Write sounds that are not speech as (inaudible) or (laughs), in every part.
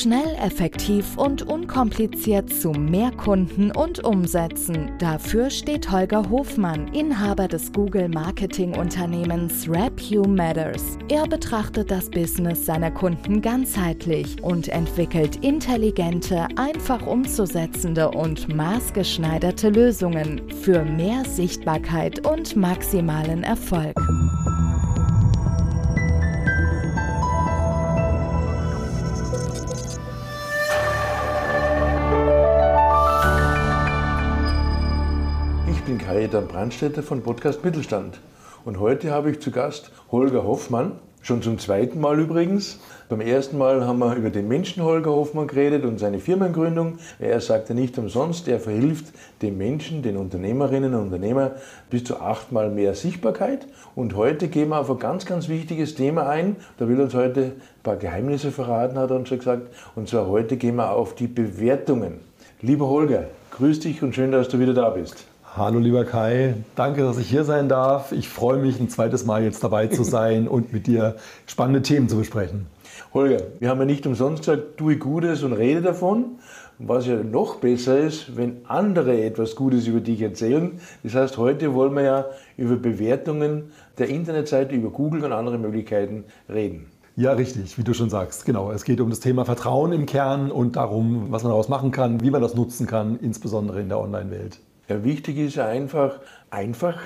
Schnell, effektiv und unkompliziert zu mehr Kunden und Umsätzen. Dafür steht Holger Hofmann, Inhaber des Google Marketing Unternehmens RapU Matters. Er betrachtet das Business seiner Kunden ganzheitlich und entwickelt intelligente, einfach umzusetzende und maßgeschneiderte Lösungen für mehr Sichtbarkeit und maximalen Erfolg. Bin Kajetan Brandstätter von Podcast Mittelstand. Und heute habe ich zu Gast Holger Hoffmann, schon zum zweiten Mal übrigens. Beim ersten Mal haben wir über den Menschen Holger Hoffmann geredet und seine Firmengründung. Er sagte nicht umsonst, er verhilft den Menschen, den Unternehmerinnen und Unternehmern bis zu achtmal mehr Sichtbarkeit. Und heute gehen wir auf ein ganz, ganz wichtiges Thema ein. Da will uns heute ein paar Geheimnisse verraten, hat er uns gesagt. Und zwar heute gehen wir auf die Bewertungen. Lieber Holger, grüß dich und schön, dass du wieder da bist. Hallo lieber Kai, danke, dass ich hier sein darf. Ich freue mich, ein zweites Mal jetzt dabei zu (laughs) sein und mit dir spannende Themen zu besprechen. Holger, wir haben ja nicht umsonst gesagt, tue Gutes und rede davon. Was ja noch besser ist, wenn andere etwas Gutes über dich erzählen. Das heißt, heute wollen wir ja über Bewertungen der Internetseite, über Google und andere Möglichkeiten reden. Ja, richtig, wie du schon sagst. Genau. Es geht um das Thema Vertrauen im Kern und darum, was man daraus machen kann, wie man das nutzen kann, insbesondere in der Online-Welt. Ja, wichtig ist einfach, einfach.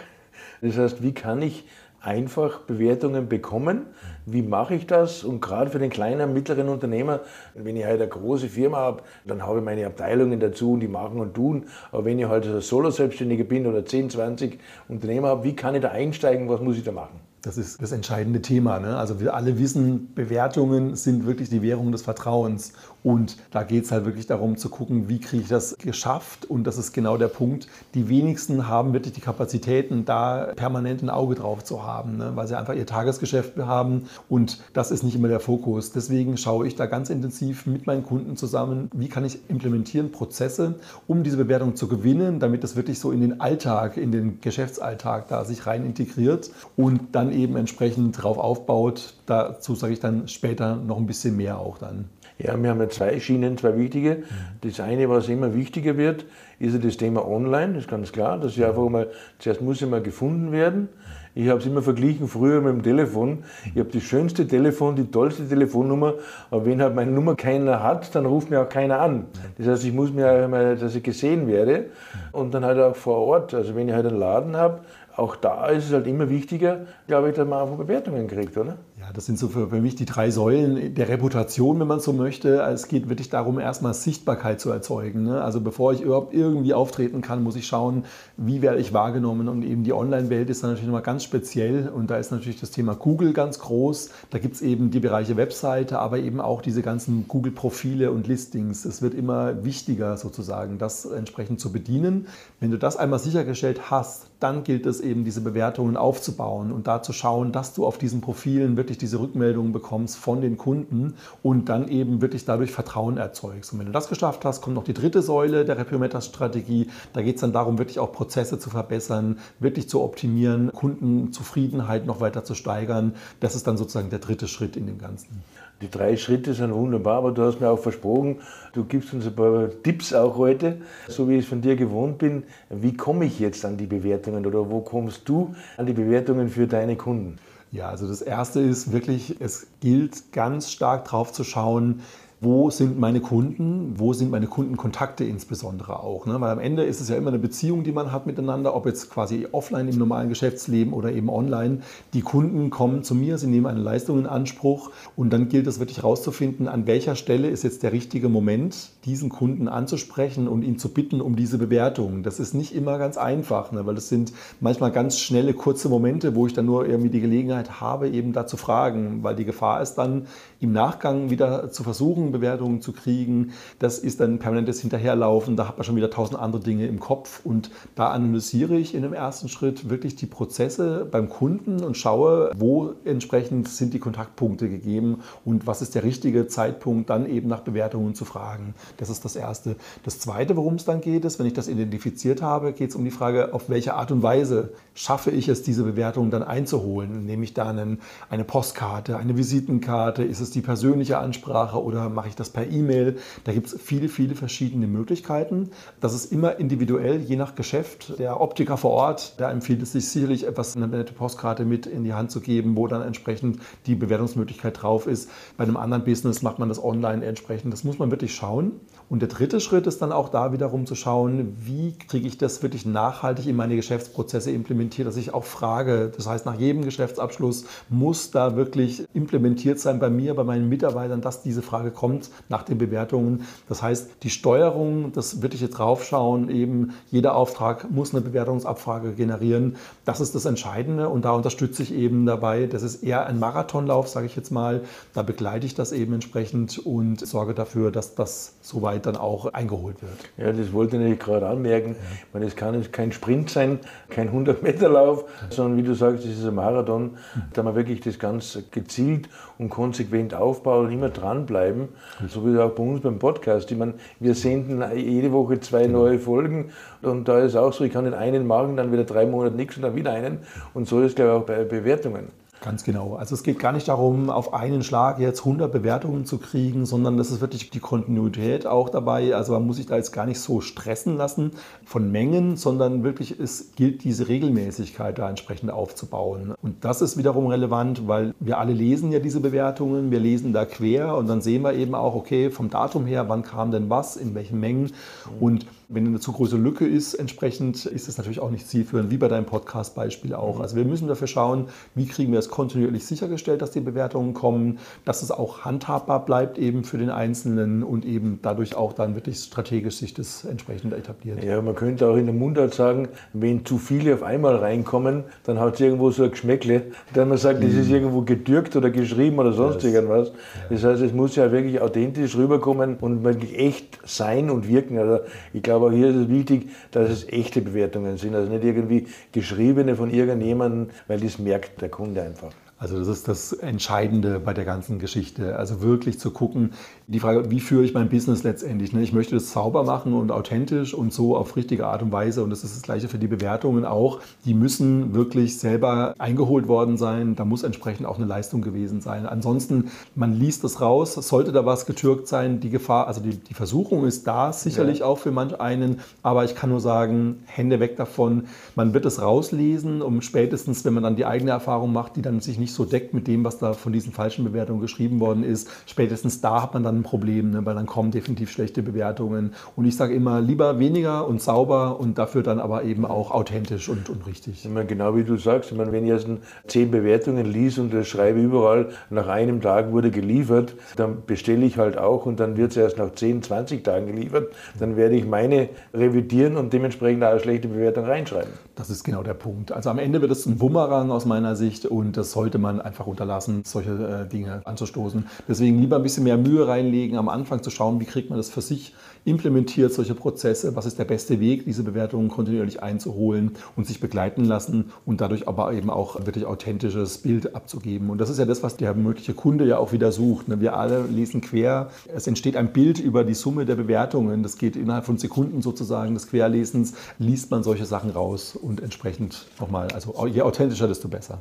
Das heißt, wie kann ich einfach Bewertungen bekommen? Wie mache ich das? Und gerade für den kleinen, mittleren Unternehmer, wenn ich halt eine große Firma habe, dann habe ich meine Abteilungen dazu und die machen und tun. Aber wenn ich halt Solo-Selbstständiger bin oder 10, 20 Unternehmer habe, wie kann ich da einsteigen? Was muss ich da machen? Das ist das entscheidende Thema. Ne? Also wir alle wissen, Bewertungen sind wirklich die Währung des Vertrauens. Und da geht es halt wirklich darum zu gucken, wie kriege ich das geschafft. Und das ist genau der Punkt. Die wenigsten haben wirklich die Kapazitäten, da permanent ein Auge drauf zu haben, ne? weil sie einfach ihr Tagesgeschäft haben. Und das ist nicht immer der Fokus. Deswegen schaue ich da ganz intensiv mit meinen Kunden zusammen, wie kann ich implementieren Prozesse, um diese Bewertung zu gewinnen, damit das wirklich so in den Alltag, in den Geschäftsalltag da sich rein integriert und dann eben entsprechend drauf aufbaut. Dazu sage ich dann später noch ein bisschen mehr auch dann. Ja, wir haben ja zwei Schienen, zwei wichtige. Das eine, was immer wichtiger wird, ist ja das Thema Online, das ist ganz klar. Das ist ja einfach mal, zuerst muss mal gefunden werden. Ich habe es immer verglichen früher mit dem Telefon. Ich habe das schönste Telefon, die tollste Telefonnummer, aber wenn halt meine Nummer keiner hat, dann ruft mir auch keiner an. Das heißt, ich muss mir auch mal, dass ich gesehen werde und dann halt auch vor Ort. Also wenn ich halt einen Laden habe, auch da ist es halt immer wichtiger, glaube ich, dass man auch Bewertungen kriegt, oder? Ja, das sind so für, für mich die drei Säulen der Reputation, wenn man so möchte. Es geht wirklich darum, erstmal Sichtbarkeit zu erzeugen. Ne? Also bevor ich überhaupt irgendwie auftreten kann, muss ich schauen, wie werde ich wahrgenommen. Und eben die Online-Welt ist dann natürlich nochmal ganz speziell. Und da ist natürlich das Thema Google ganz groß. Da gibt es eben die Bereiche Webseite, aber eben auch diese ganzen Google-Profile und Listings. Es wird immer wichtiger sozusagen, das entsprechend zu bedienen. Wenn du das einmal sichergestellt hast, dann gilt es eben, diese Bewertungen aufzubauen und da zu schauen, dass du auf diesen Profilen wirklich diese Rückmeldungen bekommst von den Kunden und dann eben wirklich dadurch Vertrauen erzeugst. Und wenn du das geschafft hast, kommt noch die dritte Säule der Repiometas-Strategie. Da geht es dann darum, wirklich auch Prozesse zu verbessern, wirklich zu optimieren, Kundenzufriedenheit noch weiter zu steigern. Das ist dann sozusagen der dritte Schritt in dem Ganzen. Die drei Schritte sind wunderbar, aber du hast mir auch versprochen, du gibst uns ein paar Tipps auch heute, so wie ich es von dir gewohnt bin. Wie komme ich jetzt an die Bewertungen oder wo kommst du an die Bewertungen für deine Kunden? Ja, also das Erste ist wirklich, es gilt ganz stark drauf zu schauen, wo sind meine Kunden, wo sind meine Kundenkontakte insbesondere auch. Ne? Weil am Ende ist es ja immer eine Beziehung, die man hat miteinander, ob jetzt quasi offline im normalen Geschäftsleben oder eben online. Die Kunden kommen zu mir, sie nehmen eine Leistung in Anspruch und dann gilt es wirklich herauszufinden, an welcher Stelle ist jetzt der richtige Moment, diesen Kunden anzusprechen und ihn zu bitten um diese Bewertung. Das ist nicht immer ganz einfach, ne? weil es sind manchmal ganz schnelle, kurze Momente, wo ich dann nur irgendwie die Gelegenheit habe, eben da zu fragen, weil die Gefahr ist dann im Nachgang wieder zu versuchen, Bewertungen zu kriegen, das ist dann permanentes Hinterherlaufen, da hat man schon wieder tausend andere Dinge im Kopf und da analysiere ich in dem ersten Schritt wirklich die Prozesse beim Kunden und schaue, wo entsprechend sind die Kontaktpunkte gegeben und was ist der richtige Zeitpunkt, dann eben nach Bewertungen zu fragen. Das ist das Erste. Das Zweite, worum es dann geht, ist, wenn ich das identifiziert habe, geht es um die Frage, auf welche Art und Weise schaffe ich es, diese Bewertungen dann einzuholen. Nehme ich da einen, eine Postkarte, eine Visitenkarte, ist es die persönliche Ansprache oder mache ich das per E-Mail? Da gibt es viele, viele verschiedene Möglichkeiten. Das ist immer individuell, je nach Geschäft. Der Optiker vor Ort, da empfiehlt es sich sicherlich etwas, eine nette Postkarte mit in die Hand zu geben, wo dann entsprechend die Bewertungsmöglichkeit drauf ist. Bei einem anderen Business macht man das online entsprechend. Das muss man wirklich schauen. Und der dritte Schritt ist dann auch da wiederum zu schauen, wie kriege ich das wirklich nachhaltig in meine Geschäftsprozesse implementiert, dass ich auch frage. Das heißt, nach jedem Geschäftsabschluss muss da wirklich implementiert sein bei mir, bei meinen Mitarbeitern, dass diese Frage kommt nach den Bewertungen. Das heißt, die Steuerung, das wirkliche Draufschauen, eben jeder Auftrag muss eine Bewertungsabfrage generieren. Das ist das Entscheidende und da unterstütze ich eben dabei. Das ist eher ein Marathonlauf, sage ich jetzt mal. Da begleite ich das eben entsprechend und sorge dafür, dass das soweit dann auch eingeholt wird. Ja, das wollte ich gerade anmerken. Ich meine, es kann kein Sprint sein, kein 100-Meter-Lauf, sondern wie du sagst, es ist ein Marathon, da man wirklich das ganz gezielt und konsequent aufbaut und immer dranbleiben. So wie auch bei uns beim Podcast. Ich meine, wir senden jede Woche zwei genau. neue Folgen und da ist auch so, ich kann den einen machen, dann wieder drei Monate nichts und dann wieder einen. Und so ist es, glaube ich, auch bei Bewertungen. Ganz genau. Also es geht gar nicht darum, auf einen Schlag jetzt 100 Bewertungen zu kriegen, sondern das ist wirklich die Kontinuität auch dabei. Also man muss sich da jetzt gar nicht so stressen lassen von Mengen, sondern wirklich es gilt diese Regelmäßigkeit da entsprechend aufzubauen. Und das ist wiederum relevant, weil wir alle lesen ja diese Bewertungen, wir lesen da quer und dann sehen wir eben auch, okay, vom Datum her, wann kam denn was, in welchen Mengen und wenn eine zu große Lücke ist, entsprechend ist es natürlich auch nicht zielführend, wie bei deinem Podcast-Beispiel auch. Also wir müssen dafür schauen, wie kriegen wir es kontinuierlich sichergestellt, dass die Bewertungen kommen, dass es auch handhabbar bleibt eben für den Einzelnen und eben dadurch auch dann wirklich strategisch sich das entsprechend etabliert. Ja, man könnte auch in der Mundart sagen, wenn zu viele auf einmal reinkommen, dann hat es irgendwo so ein Geschmäckle, dann man sagt, mhm. das ist mhm. irgendwo gedürkt oder geschrieben oder sonst yes. irgendwas. Das heißt, es muss ja wirklich authentisch rüberkommen und wirklich echt sein und wirken. Also ich glaube, aber hier ist es wichtig, dass es echte Bewertungen sind, also nicht irgendwie geschriebene von irgendjemandem, weil das merkt der Kunde einfach. Also das ist das Entscheidende bei der ganzen Geschichte. Also wirklich zu gucken, die Frage, wie führe ich mein Business letztendlich? Ne? Ich möchte das sauber machen und authentisch und so auf richtige Art und Weise. Und das ist das Gleiche für die Bewertungen auch. Die müssen wirklich selber eingeholt worden sein. Da muss entsprechend auch eine Leistung gewesen sein. Ansonsten, man liest das raus. Sollte da was getürkt sein, die Gefahr, also die, die Versuchung ist da, sicherlich ja. auch für manch einen. Aber ich kann nur sagen, Hände weg davon. Man wird es rauslesen, um spätestens, wenn man dann die eigene Erfahrung macht, die dann sich nicht nicht so deckt mit dem, was da von diesen falschen Bewertungen geschrieben worden ist, spätestens da hat man dann ein Problem, ne? weil dann kommen definitiv schlechte Bewertungen. Und ich sage immer, lieber weniger und sauber und dafür dann aber eben auch authentisch und, und richtig. Ich meine, genau wie du sagst, ich meine, wenn ich jetzt zehn Bewertungen liest und das schreibe überall, nach einem Tag wurde geliefert, dann bestelle ich halt auch und dann wird es erst nach 10, 20 Tagen geliefert. Dann werde ich meine revidieren und dementsprechend auch eine schlechte Bewertung reinschreiben. Das ist genau der Punkt. Also am Ende wird es ein Wumerang aus meiner Sicht und das sollte man einfach unterlassen, solche äh, Dinge anzustoßen. Deswegen lieber ein bisschen mehr Mühe reinlegen, am Anfang zu schauen, wie kriegt man das für sich implementiert, solche Prozesse, was ist der beste Weg, diese Bewertungen kontinuierlich einzuholen und sich begleiten lassen und dadurch aber eben auch wirklich authentisches Bild abzugeben. Und das ist ja das, was der mögliche Kunde ja auch wieder sucht. Ne? Wir alle lesen quer, es entsteht ein Bild über die Summe der Bewertungen. Das geht innerhalb von Sekunden sozusagen des Querlesens, liest man solche Sachen raus und entsprechend nochmal, also je authentischer, desto besser.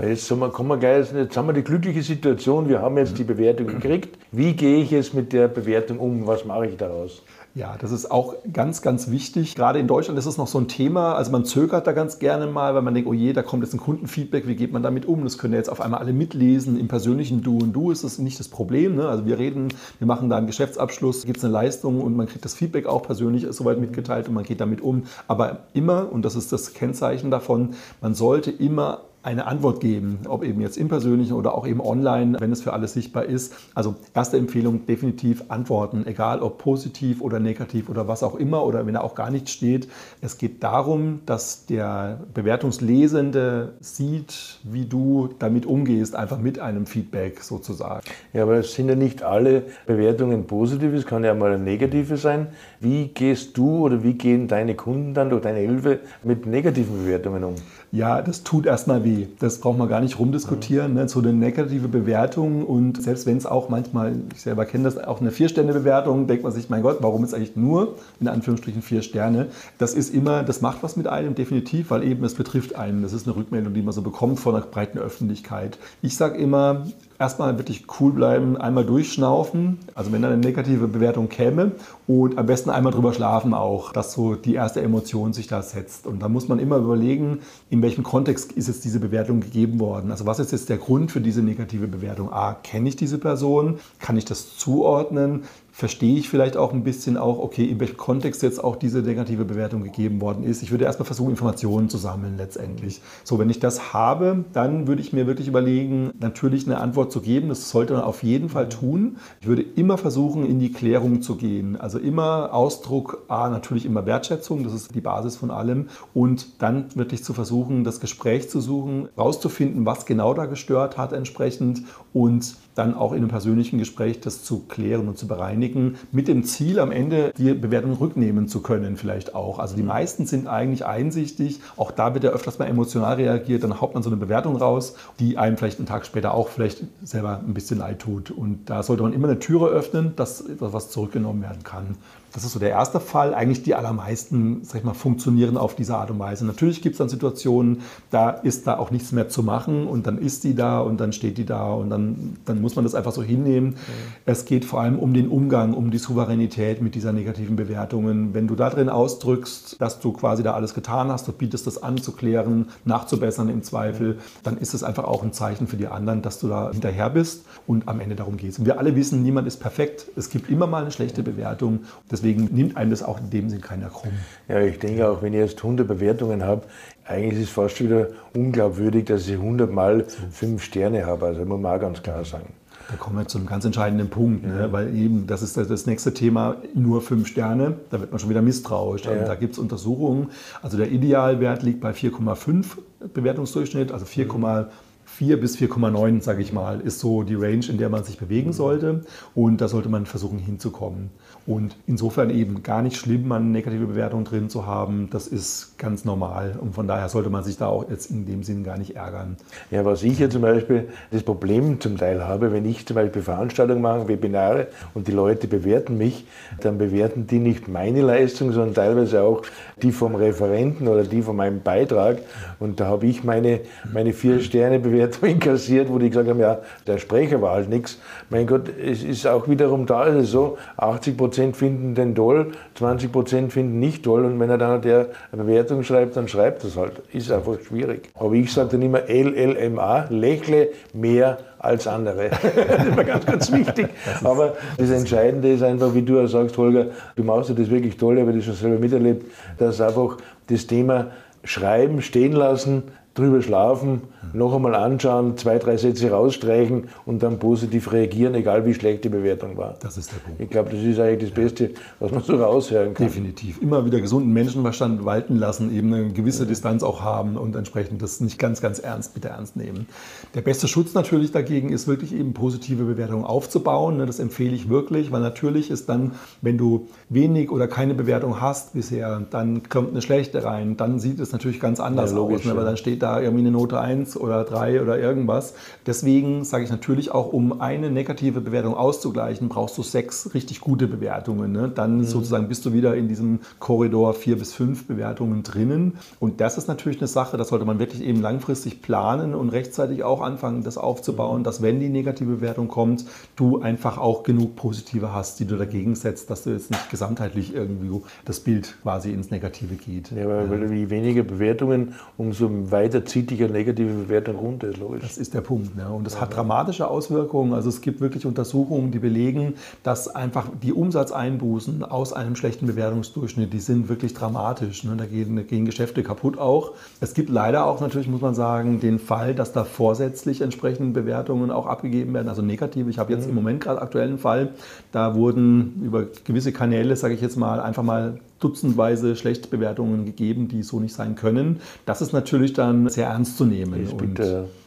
Jetzt, wir, kommen wir gleich, jetzt haben wir die glückliche Situation, wir haben jetzt die Bewertung gekriegt. Wie gehe ich jetzt mit der Bewertung um? Was mache ich daraus? Ja, das ist auch ganz, ganz wichtig. Gerade in Deutschland ist es noch so ein Thema. Also man zögert da ganz gerne mal, weil man denkt, oh je, da kommt jetzt ein Kundenfeedback, wie geht man damit um? Das können ja jetzt auf einmal alle mitlesen. Im persönlichen Du und Du ist das nicht das Problem. Ne? Also wir reden, wir machen da einen Geschäftsabschluss, gibt es eine Leistung und man kriegt das Feedback auch persönlich soweit mitgeteilt und man geht damit um. Aber immer, und das ist das Kennzeichen davon, man sollte immer eine Antwort geben, ob eben jetzt im persönlichen oder auch eben online, wenn es für alles sichtbar ist. Also erste Empfehlung, definitiv antworten, egal ob positiv oder negativ oder was auch immer oder wenn da auch gar nichts steht. Es geht darum, dass der Bewertungslesende sieht, wie du damit umgehst, einfach mit einem Feedback sozusagen. Ja, aber es sind ja nicht alle Bewertungen positiv, es kann ja mal eine negative sein. Wie gehst du oder wie gehen deine Kunden dann durch deine Hilfe mit negativen Bewertungen um? Ja, das tut erstmal weh. Das braucht man gar nicht rumdiskutieren. Ne? So eine negative Bewertung und selbst wenn es auch manchmal, ich selber kenne das, auch eine Vier-Sterne-Bewertung, denkt man sich, mein Gott, warum ist eigentlich nur in Anführungsstrichen vier Sterne? Das ist immer, das macht was mit einem, definitiv, weil eben es betrifft einen. Das ist eine Rückmeldung, die man so bekommt von einer breiten Öffentlichkeit. Ich sage immer, erstmal wirklich cool bleiben, einmal durchschnaufen, also wenn da eine negative Bewertung käme und am besten einmal drüber schlafen auch, dass so die erste Emotion sich da setzt. Und da muss man immer überlegen, in welchem Kontext ist jetzt diese Bewertung gegeben worden. Also was ist jetzt der Grund für diese negative Bewertung? A, kenne ich diese Person? Kann ich das zuordnen? Verstehe ich vielleicht auch ein bisschen auch, okay, in welchem Kontext jetzt auch diese negative Bewertung gegeben worden ist. Ich würde erstmal versuchen, Informationen zu sammeln letztendlich. So, wenn ich das habe, dann würde ich mir wirklich überlegen, natürlich eine Antwort zu geben. Das sollte man auf jeden Fall tun. Ich würde immer versuchen, in die Klärung zu gehen. Also immer Ausdruck, A, natürlich immer Wertschätzung, das ist die Basis von allem. Und dann wirklich zu versuchen, das Gespräch zu suchen, rauszufinden, was genau da gestört hat entsprechend und dann auch in einem persönlichen Gespräch das zu klären und zu bereinigen, mit dem Ziel am Ende die Bewertung rücknehmen zu können vielleicht auch. Also die meisten sind eigentlich einsichtig, auch da wird ja öfters mal emotional reagiert, dann haut man so eine Bewertung raus, die einem vielleicht einen Tag später auch vielleicht selber ein bisschen leid tut. Und da sollte man immer eine Türe öffnen, dass was zurückgenommen werden kann. Das ist so der erste Fall. Eigentlich die allermeisten, sag ich mal, funktionieren auf diese Art und Weise. Natürlich gibt es dann Situationen, da ist da auch nichts mehr zu machen und dann ist die da und dann steht die da und dann, dann muss man das einfach so hinnehmen. Es geht vor allem um den Umgang, um die Souveränität mit dieser negativen Bewertungen. Wenn du da drin ausdrückst, dass du quasi da alles getan hast, du bietest das an zu klären, nachzubessern im Zweifel, dann ist es einfach auch ein Zeichen für die anderen, dass du da hinterher bist und am Ende darum geht. Und wir alle wissen, niemand ist perfekt. Es gibt immer mal eine schlechte Bewertung. Deswegen nimmt einem das auch in dem Sinn keiner krumm. Ja, ich denke auch, wenn ich jetzt 100 Bewertungen habe, eigentlich ist es fast wieder unglaubwürdig, dass ich 100 Mal 5 Sterne habe. Also muss man auch ganz klar sagen. Da kommen wir zu einem ganz entscheidenden Punkt, ne? weil eben das ist das nächste Thema, nur fünf Sterne, da wird man schon wieder misstrauisch. Ja. Da gibt es Untersuchungen, also der Idealwert liegt bei 4,5 Bewertungsdurchschnitt, also 4,5 4 bis 4,9, sage ich mal, ist so die Range, in der man sich bewegen sollte. Und da sollte man versuchen hinzukommen. Und insofern eben gar nicht schlimm, eine negative Bewertung drin zu haben. Das ist ganz normal. Und von daher sollte man sich da auch jetzt in dem Sinn gar nicht ärgern. Ja, was ich ja zum Beispiel das Problem zum Teil habe, wenn ich zum Beispiel Veranstaltungen mache, Webinare und die Leute bewerten mich, dann bewerten die nicht meine Leistung, sondern teilweise auch die vom Referenten oder die von meinem Beitrag. Und da habe ich meine, meine vier Sterne Bewertung (laughs) inkassiert, wo die gesagt haben, ja, der Sprecher war halt nichts. Mein Gott, es ist auch wiederum da ist es so, 80 Prozent Prozent finden den toll, 20 Prozent finden nicht toll und wenn er dann der Bewertung schreibt, dann schreibt das halt. Ist einfach schwierig. Aber ich sage dann immer LLMA, lächle mehr als andere. (laughs) das ist mir ganz, ganz wichtig. Das Aber das Entscheidende ist einfach, wie du auch sagst, Holger, du machst ja das wirklich toll, ich habe das schon selber miterlebt, dass einfach das Thema Schreiben stehen lassen, drüber schlafen, noch einmal anschauen, zwei, drei Sätze rausstreichen und dann positiv reagieren, egal wie schlecht die Bewertung war. Das ist der Punkt. Ich glaube, das ist eigentlich das Beste, was man so raushören kann. Definitiv. Immer wieder gesunden Menschenverstand walten lassen, eben eine gewisse Distanz auch haben und entsprechend das nicht ganz, ganz ernst, bitte ernst nehmen. Der beste Schutz natürlich dagegen ist wirklich eben positive Bewertungen aufzubauen. Ne, das empfehle ich wirklich, weil natürlich ist dann, wenn du wenig oder keine Bewertung hast bisher, dann kommt eine schlechte rein, dann sieht es natürlich ganz anders ja, logisch, aus, ne, weil dann steht da irgendwie eine Note 1 oder 3 oder irgendwas. Deswegen sage ich natürlich auch, um eine negative Bewertung auszugleichen, brauchst du sechs richtig gute Bewertungen. Ne? Dann mhm. sozusagen bist du wieder in diesem Korridor 4 bis 5 Bewertungen drinnen. Und das ist natürlich eine Sache, das sollte man wirklich eben langfristig planen und rechtzeitig auch anfangen, das aufzubauen, dass wenn die negative Bewertung kommt, du einfach auch genug positive hast, die du dagegen setzt, dass du jetzt nicht gesamtheitlich irgendwie das Bild quasi ins Negative geht. Ja, weil ja. je weniger Bewertungen, umso weiter weiter zieht dich eine negative Bewertung runter, ist logisch. Das ist der Punkt. Ne? Und das hat dramatische Auswirkungen. Also es gibt wirklich Untersuchungen, die belegen, dass einfach die Umsatzeinbußen aus einem schlechten Bewertungsdurchschnitt, die sind wirklich dramatisch. Ne? Da gehen, gehen Geschäfte kaputt auch. Es gibt leider auch natürlich, muss man sagen, den Fall, dass da vorsätzlich entsprechende Bewertungen auch abgegeben werden, also negative. Ich habe jetzt mhm. im Moment gerade aktuellen Fall, da wurden über gewisse Kanäle, sage ich jetzt mal, einfach mal dutzendweise Schlechtbewertungen gegeben, die so nicht sein können. Das ist natürlich dann sehr ernst zu nehmen. Und,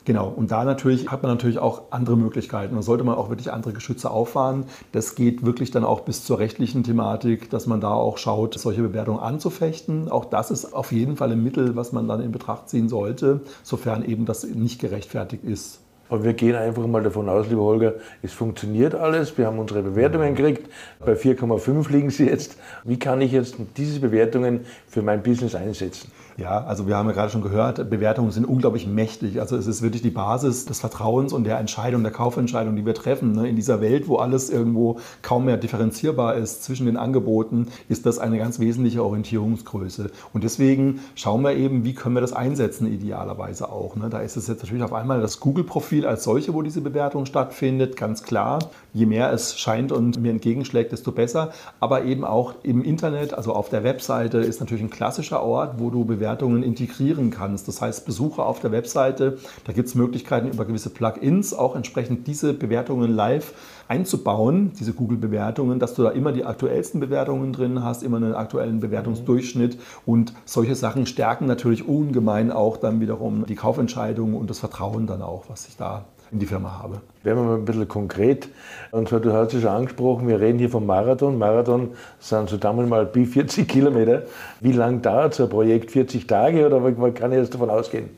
genau, und da natürlich hat man natürlich auch andere Möglichkeiten. Da sollte man auch wirklich andere Geschütze auffahren. Das geht wirklich dann auch bis zur rechtlichen Thematik, dass man da auch schaut, solche Bewertungen anzufechten. Auch das ist auf jeden Fall ein Mittel, was man dann in Betracht ziehen sollte, sofern eben das nicht gerechtfertigt ist. Aber wir gehen einfach mal davon aus, lieber Holger, es funktioniert alles. Wir haben unsere Bewertungen gekriegt. Bei 4,5 liegen sie jetzt. Wie kann ich jetzt diese Bewertungen für mein Business einsetzen? Ja, also wir haben ja gerade schon gehört, Bewertungen sind unglaublich mächtig. Also es ist wirklich die Basis des Vertrauens und der Entscheidung, der Kaufentscheidung, die wir treffen. Ne? In dieser Welt, wo alles irgendwo kaum mehr differenzierbar ist zwischen den Angeboten, ist das eine ganz wesentliche Orientierungsgröße. Und deswegen schauen wir eben, wie können wir das einsetzen, idealerweise auch. Ne? Da ist es jetzt natürlich auf einmal das Google-Profil als solche, wo diese Bewertung stattfindet, ganz klar. Je mehr es scheint und mir entgegenschlägt, desto besser. Aber eben auch im Internet, also auf der Webseite, ist natürlich ein klassischer Ort, wo du Bewertungen integrieren kannst. Das heißt, Besucher auf der Webseite, da gibt es Möglichkeiten über gewisse Plugins auch entsprechend diese Bewertungen live einzubauen, diese Google-Bewertungen, dass du da immer die aktuellsten Bewertungen drin hast, immer einen aktuellen Bewertungsdurchschnitt und solche Sachen stärken natürlich ungemein auch dann wiederum die Kaufentscheidung und das Vertrauen dann auch, was sich da in die Firma habe. Werden wir mal ein bisschen konkret. Und zwar, du hast es schon angesprochen, wir reden hier vom Marathon. Marathon sind so damals mal bis 40 Kilometer. Wie lange dauert so ein Projekt? 40 Tage oder kann ich jetzt davon ausgehen?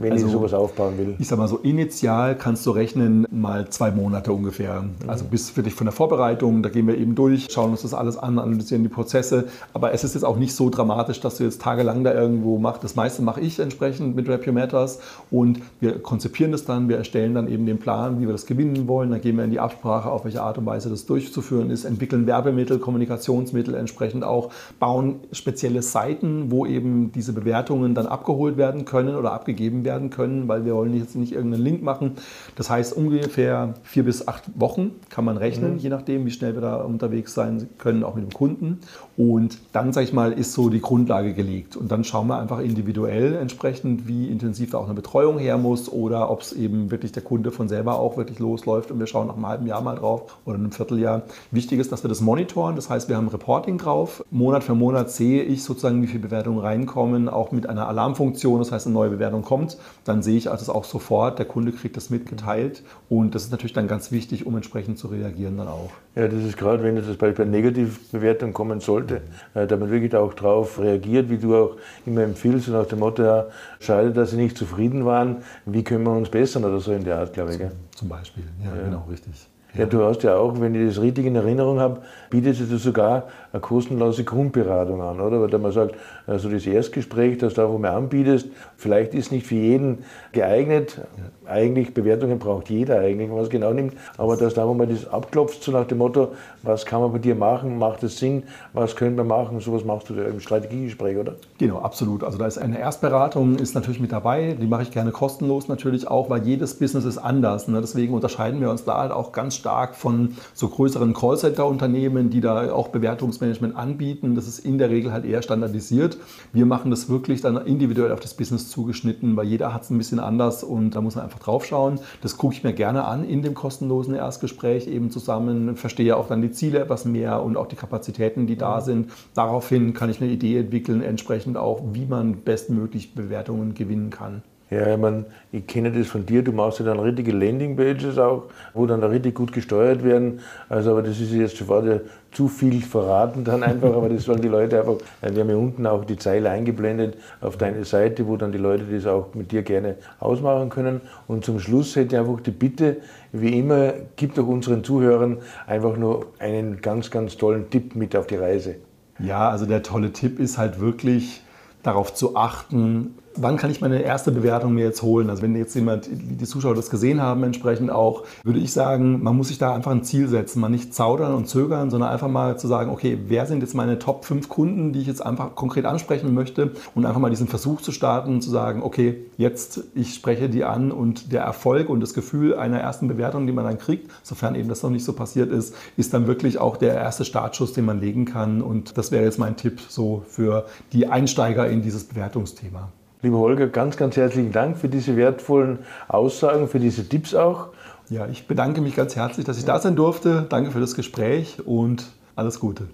Wenn also, ich sowas aufbauen will? Ich sag mal so, initial kannst du rechnen mal zwei Monate ungefähr. Mhm. Also bis für dich von der Vorbereitung, da gehen wir eben durch, schauen uns das alles an, analysieren die Prozesse. Aber es ist jetzt auch nicht so dramatisch, dass du jetzt tagelang da irgendwo machst. Das meiste mache ich entsprechend mit Rap Your Matters und wir konzipieren das dann, wir erstellen dann eben den Plan, wie wir das gewinnen wollen. Dann gehen wir in die Absprache, auf welche Art und Weise das durchzuführen ist, entwickeln Werbemittel, Kommunikationsmittel entsprechend auch, bauen spezielle Seiten, wo eben diese Bewertungen dann abgeholt werden können oder abgegeben werden können, weil wir wollen jetzt nicht irgendeinen Link machen. Das heißt, ungefähr vier bis acht Wochen kann man rechnen, mhm. je nachdem, wie schnell wir da unterwegs sein können, auch mit dem Kunden. Und dann, sage ich mal, ist so die Grundlage gelegt. Und dann schauen wir einfach individuell entsprechend, wie intensiv da auch eine Betreuung her muss oder ob es eben wirklich der Kunde von selber auch wirklich losläuft und wir schauen nach einem halben Jahr mal drauf oder einem Vierteljahr. Wichtig ist, dass wir das monitoren. Das heißt, wir haben Reporting drauf. Monat für Monat sehe ich sozusagen, wie viele Bewertungen reinkommen, auch mit einer Alarmfunktion. Das heißt, eine neue Bewertung kommt. Dann sehe ich also auch sofort, der Kunde kriegt das mitgeteilt. Und das ist natürlich dann ganz wichtig, um entsprechend zu reagieren dann auch. Ja, das ist gerade, wenn das Beispiel Negativbewertung kommen sollte, äh, da man wirklich auch darauf reagiert, wie du auch immer empfiehlst, nach dem Motto, ja, schade, dass sie nicht zufrieden waren, wie können wir uns bessern oder so in der Art, glaube ich. Gell? Zum Beispiel, ja, ja. genau, richtig. Ja, du hast ja auch, wenn ich das richtig in Erinnerung habe, bietet du sogar eine kostenlose Grundberatung an, oder? Weil man sagt, also das Erstgespräch, das du auch mal anbietest, vielleicht ist nicht für jeden geeignet. Eigentlich, Bewertungen braucht jeder eigentlich, man es genau nimmt. Aber dass da, wo man das abklopft, so nach dem Motto, was kann man bei dir machen, macht es Sinn, was können wir machen, sowas machst du im Strategiegespräch, oder? Genau, absolut. Also da ist eine Erstberatung, ist natürlich mit dabei. Die mache ich gerne kostenlos natürlich auch, weil jedes Business ist anders. Ne? Deswegen unterscheiden wir uns da halt auch ganz stark von so größeren Callcenter-Unternehmen, die da auch Bewertungsmanagement anbieten. Das ist in der Regel halt eher standardisiert. Wir machen das wirklich dann individuell auf das Business zugeschnitten, weil jeder hat es ein bisschen anders und da muss man einfach drauf schauen. Das gucke ich mir gerne an in dem kostenlosen Erstgespräch eben zusammen, verstehe auch dann die Ziele etwas mehr und auch die Kapazitäten, die da sind. Daraufhin kann ich eine Idee entwickeln, entsprechend auch, wie man bestmöglich Bewertungen gewinnen kann. Ja, ich, meine, ich kenne das von dir, du machst ja dann richtige Landingpages auch, wo dann da richtig gut gesteuert werden. Also, aber das ist jetzt schon zu viel verraten dann einfach, aber das sollen die Leute einfach, wir haben ja unten auch die Zeile eingeblendet auf deine Seite, wo dann die Leute das auch mit dir gerne ausmachen können. Und zum Schluss hätte ich einfach die Bitte, wie immer, gib doch unseren Zuhörern einfach nur einen ganz, ganz tollen Tipp mit auf die Reise. Ja, also der tolle Tipp ist halt wirklich darauf zu achten, wann kann ich meine erste Bewertung mir jetzt holen? Also wenn jetzt jemand, die Zuschauer das gesehen haben, entsprechend auch, würde ich sagen, man muss sich da einfach ein Ziel setzen. Man nicht zaudern und zögern, sondern einfach mal zu sagen, okay, wer sind jetzt meine Top 5 Kunden, die ich jetzt einfach konkret ansprechen möchte und einfach mal diesen Versuch zu starten und zu sagen, okay, jetzt ich spreche die an und der Erfolg und das Gefühl einer ersten Bewertung, die man dann kriegt, sofern eben das noch nicht so passiert ist, ist dann wirklich auch der erste Startschuss, den man legen kann. Und das wäre jetzt mein Tipp so für die Einsteiger in dieses Bewertungsthema. Lieber Holger, ganz, ganz herzlichen Dank für diese wertvollen Aussagen, für diese Tipps auch. Ja, ich bedanke mich ganz herzlich, dass ich da sein durfte. Danke für das Gespräch und alles Gute.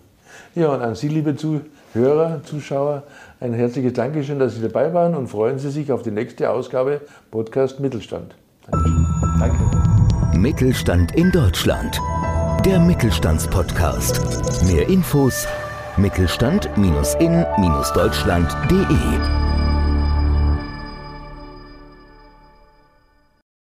Ja, und an Sie, liebe Zuhörer, Zuschauer, ein herzliches Dankeschön, dass Sie dabei waren und freuen Sie sich auf die nächste Ausgabe Podcast Mittelstand. Dankeschön. Danke. Mittelstand in Deutschland. Der Mittelstandspodcast. Mehr Infos mittelstand-in-deutschland.de